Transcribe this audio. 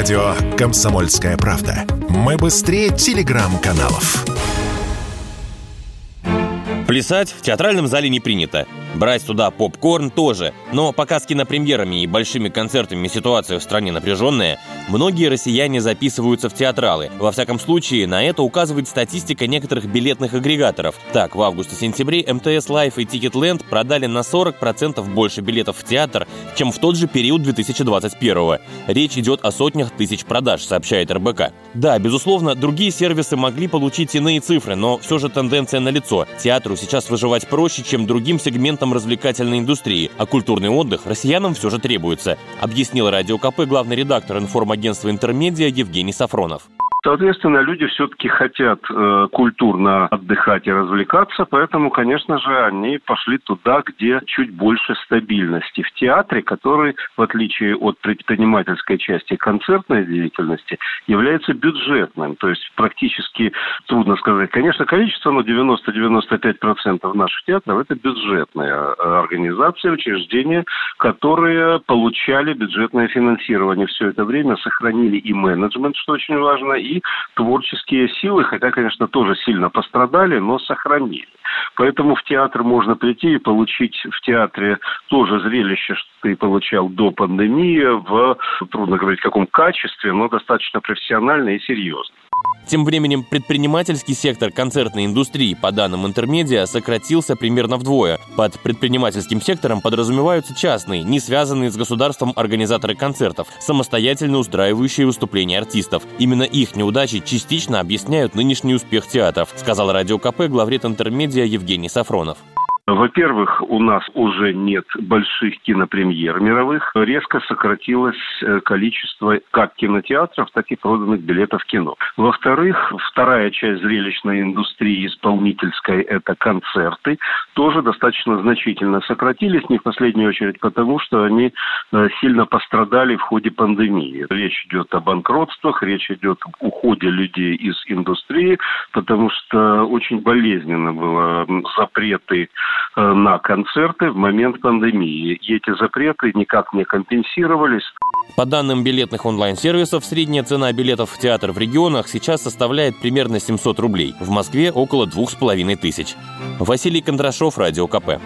Радио «Комсомольская правда». Мы быстрее телеграм-каналов. Плясать в театральном зале не принято. Брать туда попкорн тоже. Но пока с кинопремьерами и большими концертами ситуация в стране напряженная, многие россияне записываются в театралы. Во всяком случае, на это указывает статистика некоторых билетных агрегаторов. Так, в августе-сентябре МТС Live и Ticketland продали на 40% больше билетов в театр, чем в тот же период 2021 -го. Речь идет о сотнях тысяч продаж, сообщает РБК. Да, безусловно, другие сервисы могли получить иные цифры, но все же тенденция налицо. Театру сейчас выживать проще, чем другим сегментам развлекательной индустрии, а культурный отдых россиянам все же требуется, объяснил Радио КП главный редактор информагентства «Интермедиа» Евгений Сафронов. Соответственно, люди все-таки хотят э, культурно отдыхать и развлекаться, поэтому, конечно же, они пошли туда, где чуть больше стабильности. В театре, который, в отличие от предпринимательской части концертной деятельности, является бюджетным. То есть практически, трудно сказать, конечно, количество, но 90-95% наших театров – это бюджетная э, организация, учреждения, которые получали бюджетное финансирование все это время, сохранили и менеджмент, что очень важно, и и творческие силы, хотя, конечно, тоже сильно пострадали, но сохранили. Поэтому в театр можно прийти и получить в театре тоже зрелище, что ты получал до пандемии, в, трудно говорить, каком качестве, но достаточно профессионально и серьезно. Тем временем предпринимательский сектор концертной индустрии, по данным Интермедиа, сократился примерно вдвое. Под предпринимательским сектором подразумеваются частные, не связанные с государством организаторы концертов, самостоятельно устраивающие выступления артистов. Именно их неудачи частично объясняют нынешний успех театров, сказал Радио КП главред Интермедиа Евгений Сафронов. Во-первых, у нас уже нет больших кинопремьер мировых. Резко сократилось э, количество как кинотеатров, так и проданных билетов в кино. Во-вторых, вторая часть зрелищной индустрии исполнительской – это концерты. Тоже достаточно значительно сократились, не в последнюю очередь потому, что они э, сильно пострадали в ходе пандемии. Речь идет о банкротствах, речь идет об уходе людей из индустрии, потому что очень болезненно было запреты на концерты в момент пандемии. И эти запреты никак не компенсировались. По данным билетных онлайн-сервисов, средняя цена билетов в театр в регионах сейчас составляет примерно 700 рублей. В Москве около 2500. Василий Кондрашов, Радио КП.